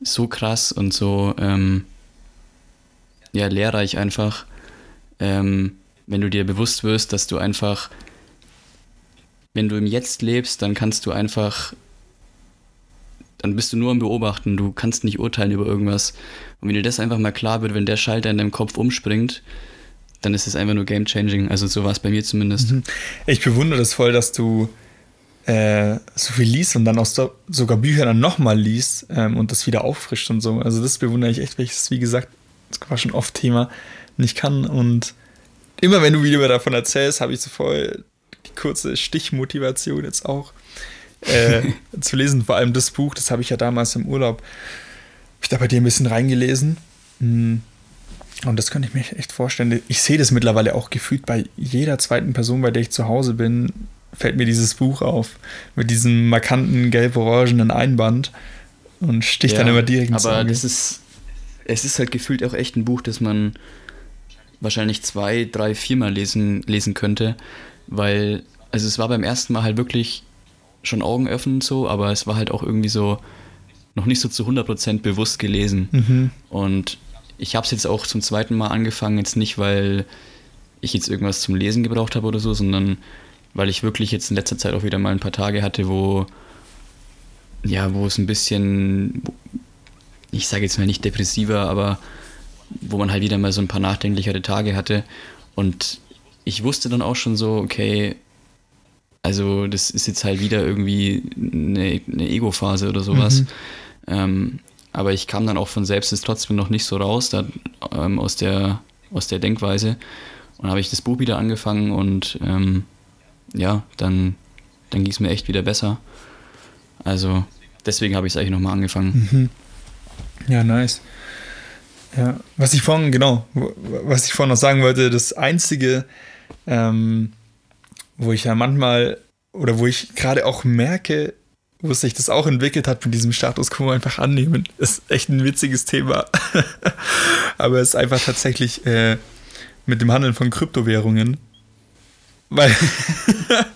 so krass und so ähm, ja, lehrreich einfach, ähm, wenn du dir bewusst wirst, dass du einfach, wenn du im Jetzt lebst, dann kannst du einfach, dann bist du nur am Beobachten, du kannst nicht urteilen über irgendwas. Und wenn dir das einfach mal klar wird, wenn der Schalter in deinem Kopf umspringt, dann ist es einfach nur game changing. Also so war es bei mir zumindest. Mhm. Ich bewundere das voll, dass du äh, so viel liest und dann auch so, sogar Bücher dann nochmal liest ähm, und das wieder auffrischt und so. Also das bewundere ich echt, weil ich das, wie gesagt, das war schon oft Thema, nicht kann. Und immer wenn du wieder davon erzählst, habe ich so voll die kurze Stichmotivation jetzt auch äh, zu lesen. Vor allem das Buch, das habe ich ja damals im Urlaub, habe ich da bei dir ein bisschen reingelesen. Mhm und das könnte ich mir echt vorstellen. Ich sehe das mittlerweile auch gefühlt bei jeder zweiten Person, bei der ich zu Hause bin, fällt mir dieses Buch auf. Mit diesem markanten gelb-orangenen Einband und sticht ja, dann immer direkt ins Aber Auge. das ist, es ist halt gefühlt auch echt ein Buch, das man wahrscheinlich zwei, drei, viermal lesen, lesen könnte, weil, also es war beim ersten Mal halt wirklich schon augenöffnend so, aber es war halt auch irgendwie so noch nicht so zu 100% bewusst gelesen. Mhm. Und ich habe es jetzt auch zum zweiten Mal angefangen, jetzt nicht, weil ich jetzt irgendwas zum Lesen gebraucht habe oder so, sondern weil ich wirklich jetzt in letzter Zeit auch wieder mal ein paar Tage hatte, wo ja, wo es ein bisschen, ich sage jetzt mal nicht depressiver, aber wo man halt wieder mal so ein paar nachdenklichere Tage hatte. Und ich wusste dann auch schon so, okay, also das ist jetzt halt wieder irgendwie eine, eine Ego-Phase oder sowas. Mhm. Ähm, aber ich kam dann auch von selbst jetzt trotzdem noch nicht so raus da, ähm, aus, der, aus der Denkweise. Und habe ich das Buch wieder angefangen und ähm, ja, dann, dann ging es mir echt wieder besser. Also deswegen habe ich es eigentlich nochmal angefangen. Mhm. Ja, nice. Ja, was ich vorhin, genau, was ich vorhin noch sagen wollte, das Einzige, ähm, wo ich ja manchmal oder wo ich gerade auch merke, wo sich das auch entwickelt hat mit diesem Status quo einfach annehmen. Ist echt ein witziges Thema. Aber es ist einfach tatsächlich äh, mit dem Handeln von Kryptowährungen. Weil,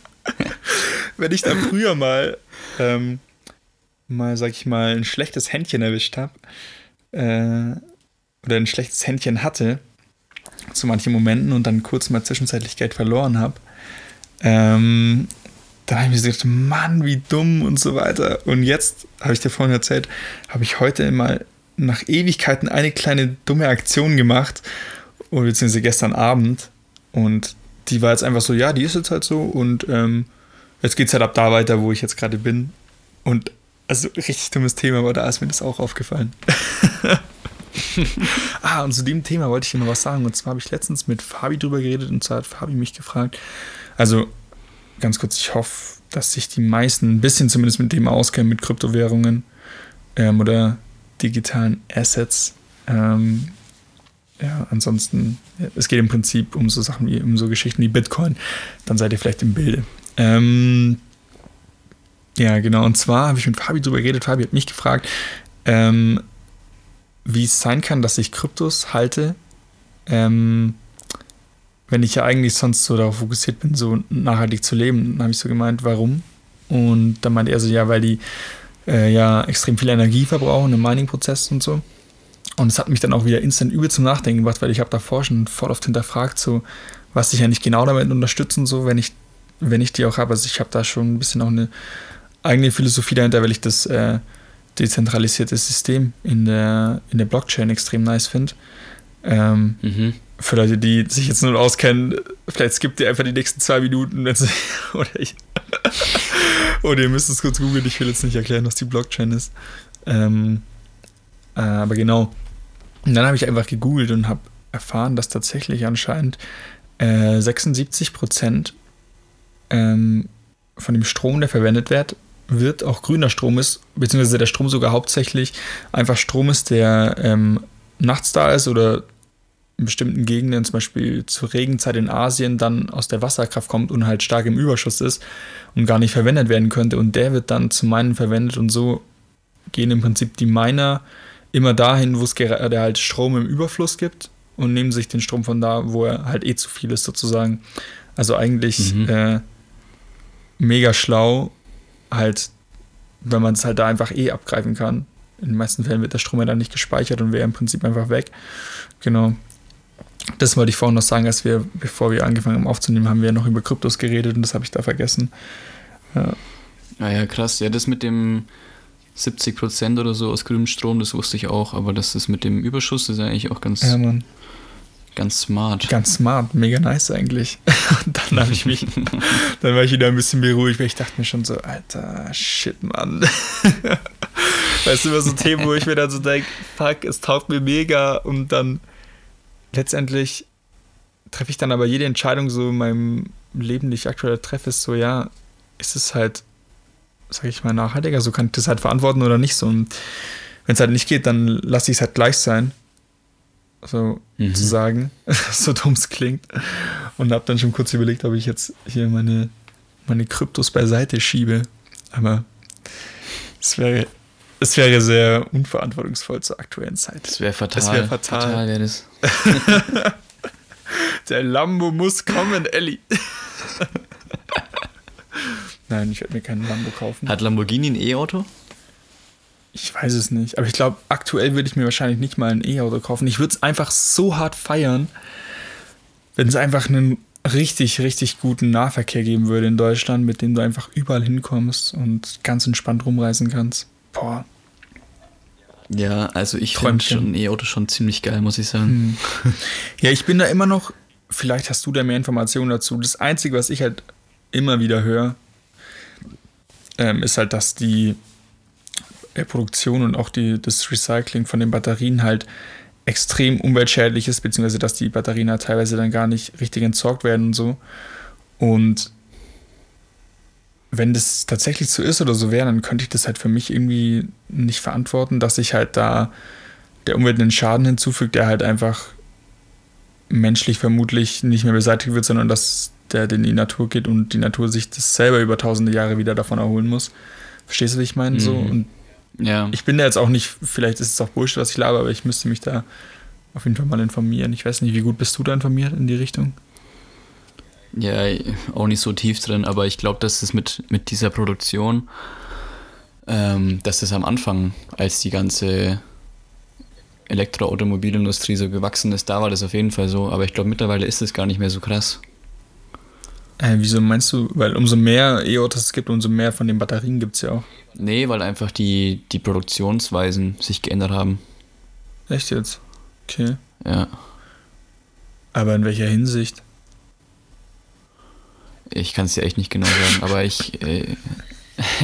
wenn ich da früher mal, ähm, mal, sag ich mal, ein schlechtes Händchen erwischt habe, äh, oder ein schlechtes Händchen hatte, zu manchen Momenten und dann kurz mal zwischenzeitlich Geld verloren habe, ähm, dann habe ich mir gedacht, Mann, wie dumm und so weiter. Und jetzt, habe ich dir vorhin erzählt, habe ich heute mal nach Ewigkeiten eine kleine dumme Aktion gemacht, beziehungsweise gestern Abend. Und die war jetzt einfach so, ja, die ist jetzt halt so und ähm, jetzt geht es halt ab da weiter, wo ich jetzt gerade bin. Und also richtig dummes Thema, aber da ist mir das auch aufgefallen. ah, und zu dem Thema wollte ich dir noch was sagen. Und zwar habe ich letztens mit Fabi drüber geredet und zwar hat Fabi mich gefragt. Also, ganz kurz, ich hoffe, dass sich die meisten ein bisschen zumindest mit dem auskennen, mit Kryptowährungen ähm, oder digitalen Assets. Ähm, ja, ansonsten, es geht im Prinzip um so Sachen wie, um so Geschichten wie Bitcoin. Dann seid ihr vielleicht im Bilde. Ähm, ja, genau. Und zwar habe ich mit Fabi drüber geredet. Fabi hat mich gefragt, ähm, wie es sein kann, dass ich Kryptos halte, ähm, wenn ich ja eigentlich sonst so darauf fokussiert bin, so nachhaltig zu leben. Dann habe ich so gemeint, warum? Und dann meinte er so, ja, weil die äh, ja extrem viel Energie verbrauchen im Mining-Prozess und so. Und es hat mich dann auch wieder instant übel zum Nachdenken gebracht, weil ich habe davor schon voll oft hinterfragt, so, was ich ja nicht genau damit unterstützen, so, wenn ich, wenn ich die auch habe. Also ich habe da schon ein bisschen auch eine eigene Philosophie dahinter, weil ich das äh, dezentralisierte System in der, in der Blockchain extrem nice finde. Ähm, mhm. Für Leute, die sich jetzt nur auskennen, vielleicht skippt ihr einfach die nächsten zwei Minuten, wenn sie, oder ich, oder ihr müsst es kurz googeln, ich will jetzt nicht erklären, was die Blockchain ist. Ähm, äh, aber genau. Und dann habe ich einfach gegoogelt und habe erfahren, dass tatsächlich anscheinend äh, 76 Prozent ähm, von dem Strom, der verwendet wird, wird, auch grüner Strom ist, beziehungsweise der Strom sogar hauptsächlich einfach Strom ist, der ähm, nachts da ist oder in bestimmten Gegenden, zum Beispiel zur Regenzeit in Asien, dann aus der Wasserkraft kommt und halt stark im Überschuss ist und gar nicht verwendet werden könnte. Und der wird dann zu Meinen verwendet und so gehen im Prinzip die Miner immer dahin, wo es gerade halt Strom im Überfluss gibt und nehmen sich den Strom von da, wo er halt eh zu viel ist, sozusagen. Also eigentlich mhm. äh, mega schlau, halt, wenn man es halt da einfach eh abgreifen kann. In den meisten Fällen wird der Strom ja dann nicht gespeichert und wäre im Prinzip einfach weg. Genau. Das wollte ich vorhin noch sagen, als wir, bevor wir angefangen haben aufzunehmen, haben wir noch über Kryptos geredet und das habe ich da vergessen. Ja. Ah ja, krass. Ja, das mit dem 70 Prozent oder so aus grünem Strom, das wusste ich auch, aber das ist mit dem Überschuss, das ist ja eigentlich auch ganz, ja, ganz smart. Ganz smart, mega nice eigentlich. Und dann habe ich mich, dann war ich wieder ein bisschen beruhigt, weil ich dachte mir schon so, alter Shit, Mann. weißt du, immer so Themen, wo ich mir dann so denke, fuck, es taugt mir mega und dann letztendlich treffe ich dann aber jede Entscheidung so in meinem Leben, die ich aktuell treffe, ist so, ja, ist es halt sage ich mal, nachhaltiger. So kann ich das halt verantworten oder nicht so. Und wenn es halt nicht geht, dann lasse ich es halt gleich sein. So mhm. zu sagen, so dumm es klingt. Und habe dann schon kurz überlegt, ob ich jetzt hier meine, meine Kryptos beiseite schiebe. Aber es wäre, es wäre sehr unverantwortungsvoll zur aktuellen Zeit. Das wäre fatal. Das wäre fatal. fatal wär das. Der Lambo muss kommen, Ellie. Nein, ich werde mir keinen Lambo kaufen. Hat Lamborghini ein E-Auto? Ich weiß es nicht. Aber ich glaube, aktuell würde ich mir wahrscheinlich nicht mal ein E-Auto kaufen. Ich würde es einfach so hart feiern, wenn es einfach einen richtig, richtig guten Nahverkehr geben würde in Deutschland, mit dem du einfach überall hinkommst und ganz entspannt rumreisen kannst. Boah. Ja, also ich finde schon ein E-Auto schon ziemlich geil, muss ich sagen. Hm. Ja, ich bin da immer noch, vielleicht hast du da mehr Informationen dazu. Das Einzige, was ich halt immer wieder höre, ähm, ist halt, dass die Produktion und auch die, das Recycling von den Batterien halt extrem umweltschädlich ist, beziehungsweise dass die Batterien halt teilweise dann gar nicht richtig entsorgt werden und so. Und wenn das tatsächlich so ist oder so wäre, dann könnte ich das halt für mich irgendwie nicht verantworten, dass sich halt da der Umwelt einen Schaden hinzufügt, der halt einfach menschlich vermutlich nicht mehr beseitigt wird, sondern dass der in die Natur geht und die Natur sich das selber über tausende Jahre wieder davon erholen muss. Verstehst du, wie ich meine? Mhm. So, und ja. ich bin da jetzt auch nicht, vielleicht ist es auch Bullshit, was ich labe, aber ich müsste mich da auf jeden Fall mal informieren. Ich weiß nicht, wie gut bist du da informiert in die Richtung? Ja, auch nicht so tief drin, aber ich glaube, dass es mit, mit dieser Produktion, ähm, dass das am Anfang, als die ganze Elektroautomobilindustrie so gewachsen ist, da war das auf jeden Fall so, aber ich glaube, mittlerweile ist es gar nicht mehr so krass. Äh, wieso meinst du? Weil umso mehr E-Autos es gibt, umso mehr von den Batterien gibt es ja auch. Nee, weil einfach die, die Produktionsweisen sich geändert haben. Echt jetzt? Okay. Ja. Aber in welcher Hinsicht? Ich kann es dir echt nicht genau sagen, aber ich. Äh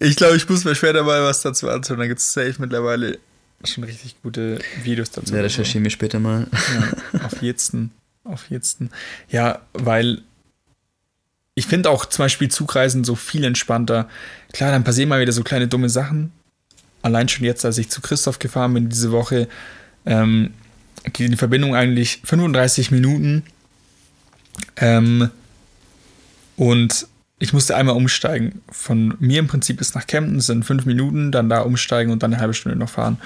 ich glaube, ich muss mir später mal was dazu anschauen. Da gibt es safe mittlerweile schon richtig gute Videos dazu. Ja, recherchieren wir später mal. Ja, auf jeden. Auf jeden. Ja, weil ich finde auch zum Beispiel Zugreisen so viel entspannter. Klar, dann passieren mal wieder so kleine dumme Sachen. Allein schon jetzt, als ich zu Christoph gefahren bin diese Woche, ähm, geht die Verbindung eigentlich 35 Minuten ähm, und ich musste einmal umsteigen. Von mir im Prinzip bis nach Kempten sind fünf Minuten, dann da umsteigen und dann eine halbe Stunde noch fahren.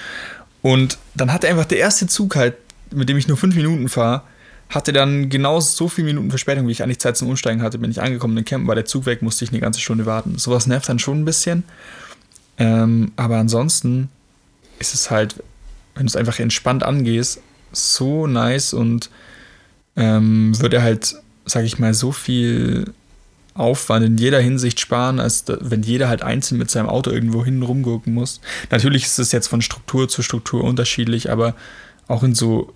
Und dann hatte einfach der erste Zug halt, mit dem ich nur fünf Minuten fahre, hatte dann genau so viele Minuten Verspätung, wie ich eigentlich Zeit zum Umsteigen hatte. Bin ich angekommen in Kempten, war der Zug weg, musste ich eine ganze Stunde warten. Sowas nervt dann schon ein bisschen. Ähm, aber ansonsten ist es halt, wenn du es einfach entspannt angehst, so nice und ähm, würde halt, sag ich mal, so viel Aufwand in jeder Hinsicht sparen, als wenn jeder halt einzeln mit seinem Auto irgendwo hin rumgucken muss. Natürlich ist es jetzt von Struktur zu Struktur unterschiedlich, aber auch in so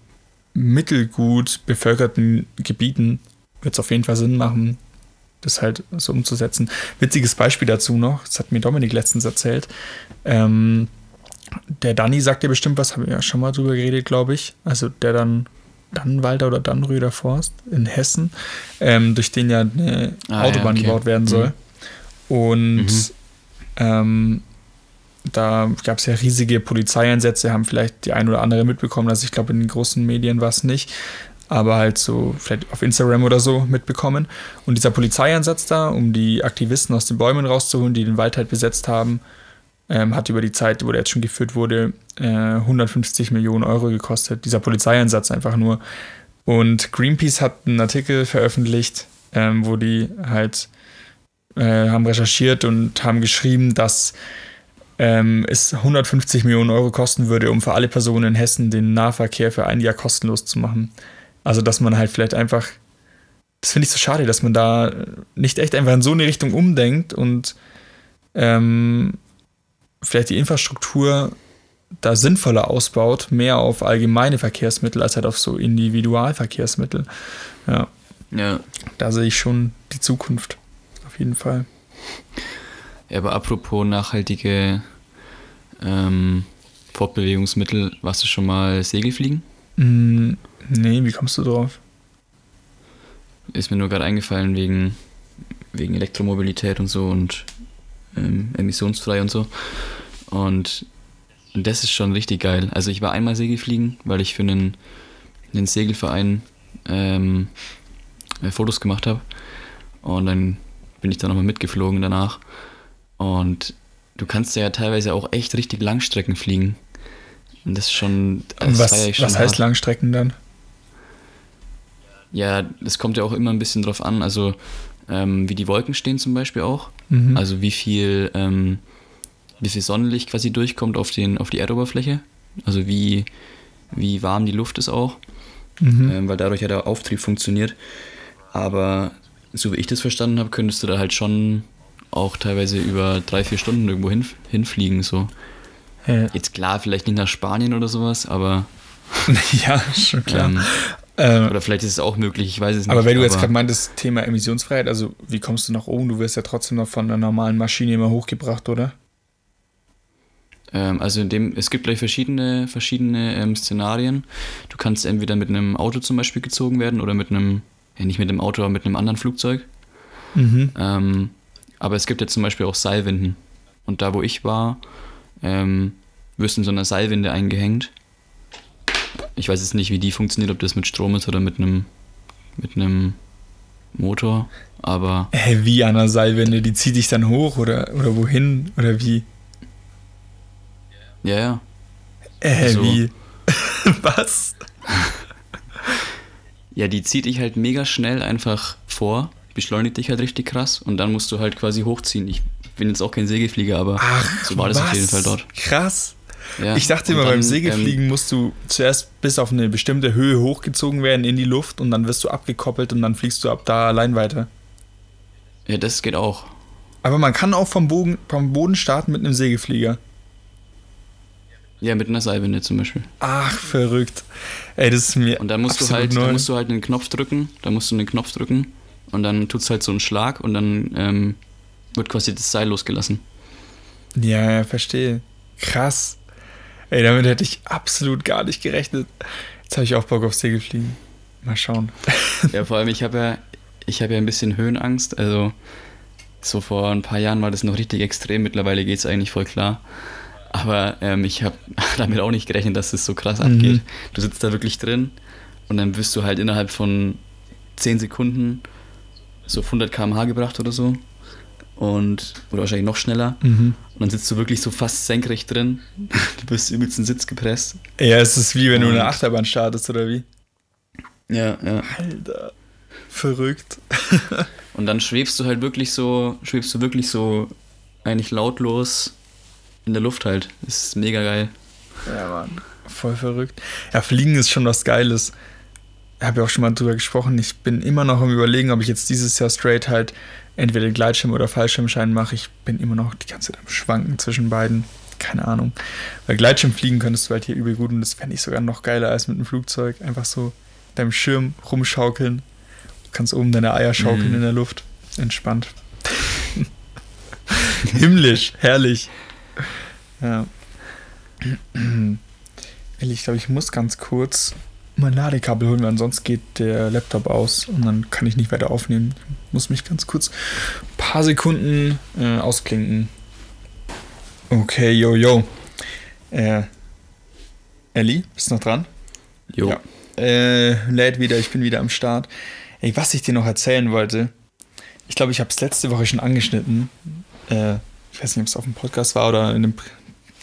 mittelgut bevölkerten Gebieten wird es auf jeden Fall Sinn machen, das halt so umzusetzen. Witziges Beispiel dazu noch, das hat mir Dominik letztens erzählt. Ähm, der Danny sagt dir bestimmt was, haben wir ja schon mal drüber geredet, glaube ich. Also der dann Dannenwalder oder Dannröder Forst in Hessen, ähm, durch den ja eine ah, Autobahn ja, okay. gebaut werden soll. Mhm. Und mhm. ähm, da gab es ja riesige Polizeieinsätze, haben vielleicht die ein oder andere mitbekommen. Also ich glaube, in den großen Medien war es nicht, aber halt so vielleicht auf Instagram oder so mitbekommen. Und dieser Polizeieinsatz da, um die Aktivisten aus den Bäumen rauszuholen, die den Wald halt besetzt haben, ähm, hat über die Zeit, wo der jetzt schon geführt wurde, äh, 150 Millionen Euro gekostet. Dieser Polizeieinsatz einfach nur. Und Greenpeace hat einen Artikel veröffentlicht, ähm, wo die halt äh, haben recherchiert und haben geschrieben, dass ähm, es 150 Millionen Euro kosten würde, um für alle Personen in Hessen den Nahverkehr für ein Jahr kostenlos zu machen. Also, dass man halt vielleicht einfach, das finde ich so schade, dass man da nicht echt einfach in so eine Richtung umdenkt und ähm, vielleicht die Infrastruktur da sinnvoller ausbaut, mehr auf allgemeine Verkehrsmittel als halt auf so Individualverkehrsmittel. Ja. Ja. Da sehe ich schon die Zukunft. Auf jeden Fall. Aber apropos nachhaltige ähm, Fortbewegungsmittel, warst du schon mal Segelfliegen? Mm, nee, wie kommst du drauf? Ist mir nur gerade eingefallen wegen, wegen Elektromobilität und so und ähm, emissionsfrei und so. Und das ist schon richtig geil. Also ich war einmal Segelfliegen, weil ich für einen, einen Segelverein ähm, äh, Fotos gemacht habe. Und dann bin ich da nochmal mitgeflogen danach. Und du kannst ja teilweise auch echt richtig Langstrecken fliegen. Und das ist schon. Das was schon was heißt Langstrecken dann? Ja, das kommt ja auch immer ein bisschen drauf an. Also ähm, wie die Wolken stehen zum Beispiel auch. Mhm. Also wie viel, ähm, wie viel Sonnenlicht quasi durchkommt auf, den, auf die Erdoberfläche. Also wie, wie warm die Luft ist auch. Mhm. Ähm, weil dadurch ja der Auftrieb funktioniert. Aber so wie ich das verstanden habe, könntest du da halt schon auch teilweise über drei, vier Stunden irgendwo hin, hinfliegen. So. Ja. Jetzt klar, vielleicht nicht nach Spanien oder sowas, aber. ja, schon klar. Ähm, äh, Oder vielleicht ist es auch möglich, ich weiß es nicht. Aber wenn du jetzt gerade meintest, Thema Emissionsfreiheit, also wie kommst du nach oben? Du wirst ja trotzdem noch von einer normalen Maschine immer hochgebracht, oder? Ähm, also in dem, es gibt gleich verschiedene, verschiedene ähm, Szenarien. Du kannst entweder mit einem Auto zum Beispiel gezogen werden oder mit einem, ja nicht mit einem Auto, aber mit einem anderen Flugzeug. Mhm. Ähm, aber es gibt ja zum Beispiel auch Seilwinden. Und da, wo ich war, ähm, wirst du in so einer Seilwinde eingehängt ich weiß jetzt nicht, wie die funktioniert, ob das mit Strom ist oder mit einem mit einem Motor, aber. Hä, wie an der Seilwinde? Die zieht dich dann hoch oder, oder wohin? Oder wie? Ja, ja. Äh, also, wie? Was? Ja, die zieht dich halt mega schnell einfach vor, beschleunigt dich halt richtig krass und dann musst du halt quasi hochziehen. Ich bin jetzt auch kein Segelflieger, aber Ach, so war das was? auf jeden Fall dort. Krass. Ja, ich dachte immer, dann, beim Segelfliegen ähm, musst du zuerst bis auf eine bestimmte Höhe hochgezogen werden in die Luft und dann wirst du abgekoppelt und dann fliegst du ab da allein weiter. Ja, das geht auch. Aber man kann auch vom Boden, vom Boden starten mit einem Segelflieger. Ja, mit einer Seilwinde zum Beispiel. Ach, verrückt. Ey, das ist mir. Und dann musst du halt, neu. dann musst du halt einen Knopf drücken, da musst du einen Knopf drücken und dann tut es halt so einen Schlag und dann ähm, wird quasi das Seil losgelassen. Ja, ja, verstehe. Krass. Ey, damit hätte ich absolut gar nicht gerechnet. Jetzt habe ich auch Bock auf Segelfliegen. Mal schauen. Ja, vor allem, ich habe ja, ich habe ja ein bisschen Höhenangst. Also, so vor ein paar Jahren war das noch richtig extrem. Mittlerweile geht es eigentlich voll klar. Aber ähm, ich habe damit auch nicht gerechnet, dass es so krass mhm. abgeht. Du sitzt da wirklich drin und dann wirst du halt innerhalb von 10 Sekunden so auf 100 km/h gebracht oder so und oder wahrscheinlich noch schneller. Mhm. Und dann sitzt du wirklich so fast senkrecht drin. Du bist übelst in den Sitz gepresst. Ja, es ist wie wenn und du eine Achterbahn startest, oder wie? Ja, ja. Alter. Verrückt. und dann schwebst du halt wirklich so, schwebst du wirklich so eigentlich lautlos in der Luft halt. Das ist mega geil. Ja, Mann. Voll verrückt. Ja, Fliegen ist schon was Geiles. Ich habe ja auch schon mal drüber gesprochen. Ich bin immer noch am Überlegen, ob ich jetzt dieses Jahr straight halt entweder den Gleitschirm oder Fallschirmschein mache. Ich bin immer noch die ganze Zeit am Schwanken zwischen beiden. Keine Ahnung. Weil Gleitschirm fliegen könntest du halt hier übel gut und das fände ich sogar noch geiler als mit einem Flugzeug. Einfach so deinem Schirm rumschaukeln. Du kannst oben deine Eier schaukeln mm. in der Luft. Entspannt. Himmlisch, herrlich. Ja. Ich glaube, ich muss ganz kurz mein Ladekabel holen, weil sonst geht der Laptop aus und dann kann ich nicht weiter aufnehmen. Ich muss mich ganz kurz ein paar Sekunden äh, ausklinken. Okay, yo, yo. Äh, Ellie, bist du noch dran? Jo. Ja. Äh, lädt wieder, ich bin wieder am Start. Ey, was ich dir noch erzählen wollte, ich glaube, ich habe es letzte Woche schon angeschnitten. Äh, ich weiß nicht, ob es auf dem Podcast war oder in einem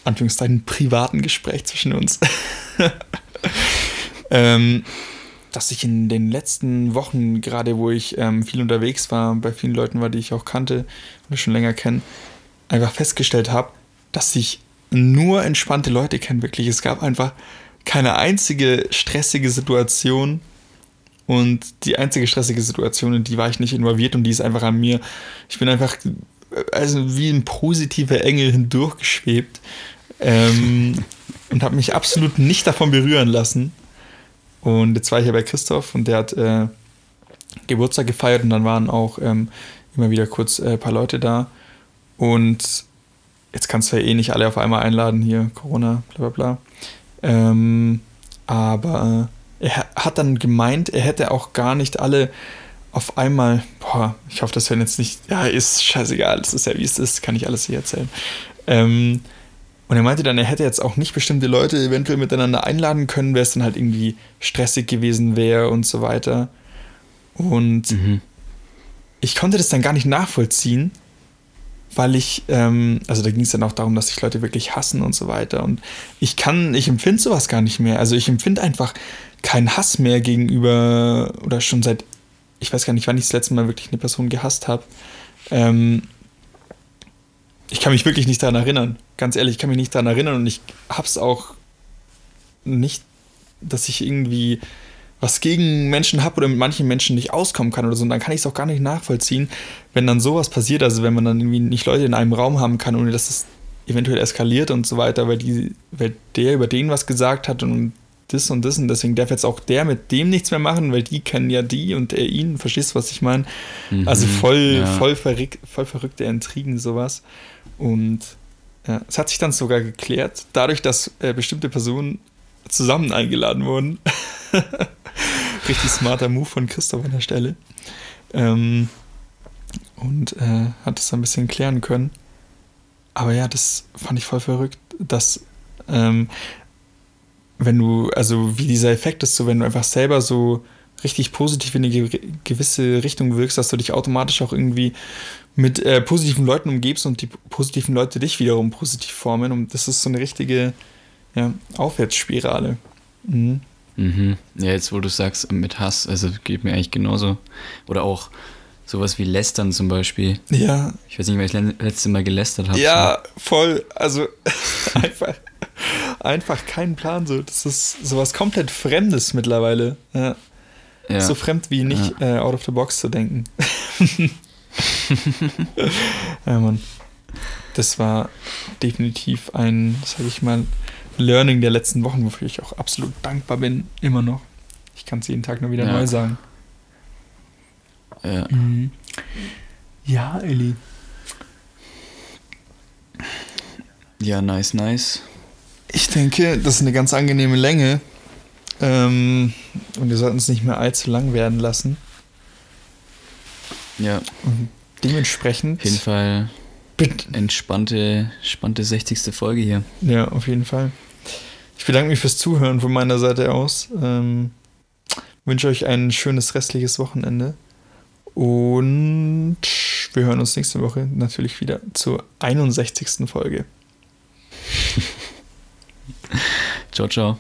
Anführungszeichen privaten Gespräch zwischen uns. ähm, dass ich in den letzten Wochen, gerade wo ich ähm, viel unterwegs war, bei vielen Leuten war, die ich auch kannte und schon länger kenne, einfach festgestellt habe, dass ich nur entspannte Leute kenne, wirklich. Es gab einfach keine einzige stressige Situation. Und die einzige stressige Situation, in die war ich nicht involviert und die ist einfach an mir. Ich bin einfach also wie ein positiver Engel hindurchgeschwebt ähm, und habe mich absolut nicht davon berühren lassen. Und jetzt war ich ja bei Christoph und der hat äh, Geburtstag gefeiert und dann waren auch ähm, immer wieder kurz ein äh, paar Leute da. Und jetzt kannst du ja eh nicht alle auf einmal einladen, hier Corona, bla bla bla. Ähm, aber äh, er hat dann gemeint, er hätte auch gar nicht alle auf einmal, boah, ich hoffe, das hören jetzt nicht, ja, ist scheißegal, es ist ja wie es ist, kann ich alles hier erzählen. Ähm, und er meinte dann, er hätte jetzt auch nicht bestimmte Leute eventuell miteinander einladen können, wer es dann halt irgendwie stressig gewesen wäre und so weiter. Und mhm. ich konnte das dann gar nicht nachvollziehen, weil ich, ähm, also da ging es dann auch darum, dass sich Leute wirklich hassen und so weiter. Und ich kann, ich empfinde sowas gar nicht mehr. Also ich empfinde einfach keinen Hass mehr gegenüber, oder schon seit, ich weiß gar nicht, wann ich das letzte Mal wirklich eine Person gehasst habe. Ähm, ich kann mich wirklich nicht daran erinnern. Ganz ehrlich, ich kann mich nicht daran erinnern und ich hab's auch nicht, dass ich irgendwie was gegen Menschen habe oder mit manchen Menschen nicht auskommen kann oder so. Und dann kann ich es auch gar nicht nachvollziehen, wenn dann sowas passiert. Also wenn man dann irgendwie nicht Leute in einem Raum haben kann, ohne dass es eventuell eskaliert und so weiter, weil, die, weil der über den was gesagt hat und das und das und deswegen darf jetzt auch der mit dem nichts mehr machen, weil die kennen ja die und er ihn, verstehst du, was ich meine? Mhm, also voll, ja. voll, verrück, voll verrückte Intrigen, sowas. Und ja, es hat sich dann sogar geklärt, dadurch, dass äh, bestimmte Personen zusammen eingeladen wurden. Richtig smarter Move von Christoph an der Stelle. Ähm, und äh, hat das ein bisschen klären können. Aber ja, das fand ich voll verrückt, dass ähm, wenn du, also wie dieser Effekt ist, so wenn du einfach selber so richtig positiv in eine gewisse Richtung wirkst, dass du dich automatisch auch irgendwie mit äh, positiven Leuten umgibst und die positiven Leute dich wiederum positiv formen. Und das ist so eine richtige ja, Aufwärtsspirale. Mhm. Mhm. Ja, jetzt wo du sagst, mit Hass, also geht mir eigentlich genauso. Oder auch sowas wie Lästern zum Beispiel. Ja. Ich weiß nicht, weil ich das letzte Mal gelästert habe. Ja, voll. Also einfach, einfach keinen Plan. So. Das ist sowas komplett Fremdes mittlerweile. Ja. Ja. So fremd wie nicht ja. äh, out of the box zu denken. ja, Mann. Das war definitiv ein, sag ich mal, Learning der letzten Wochen, wofür ich auch absolut dankbar bin, immer noch. Ich kann es jeden Tag nur wieder ja. neu sagen. Ja. Mhm. Ja, Elli. Ja, nice, nice. Ich denke, das ist eine ganz angenehme Länge. Ähm, und wir sollten es nicht mehr allzu lang werden lassen. Ja. Und dementsprechend. Auf jeden Fall entspannte, entspannte 60. Folge hier. Ja, auf jeden Fall. Ich bedanke mich fürs Zuhören von meiner Seite aus. Ähm, wünsche euch ein schönes restliches Wochenende. Und wir hören uns nächste Woche natürlich wieder zur 61. Folge. ciao, ciao.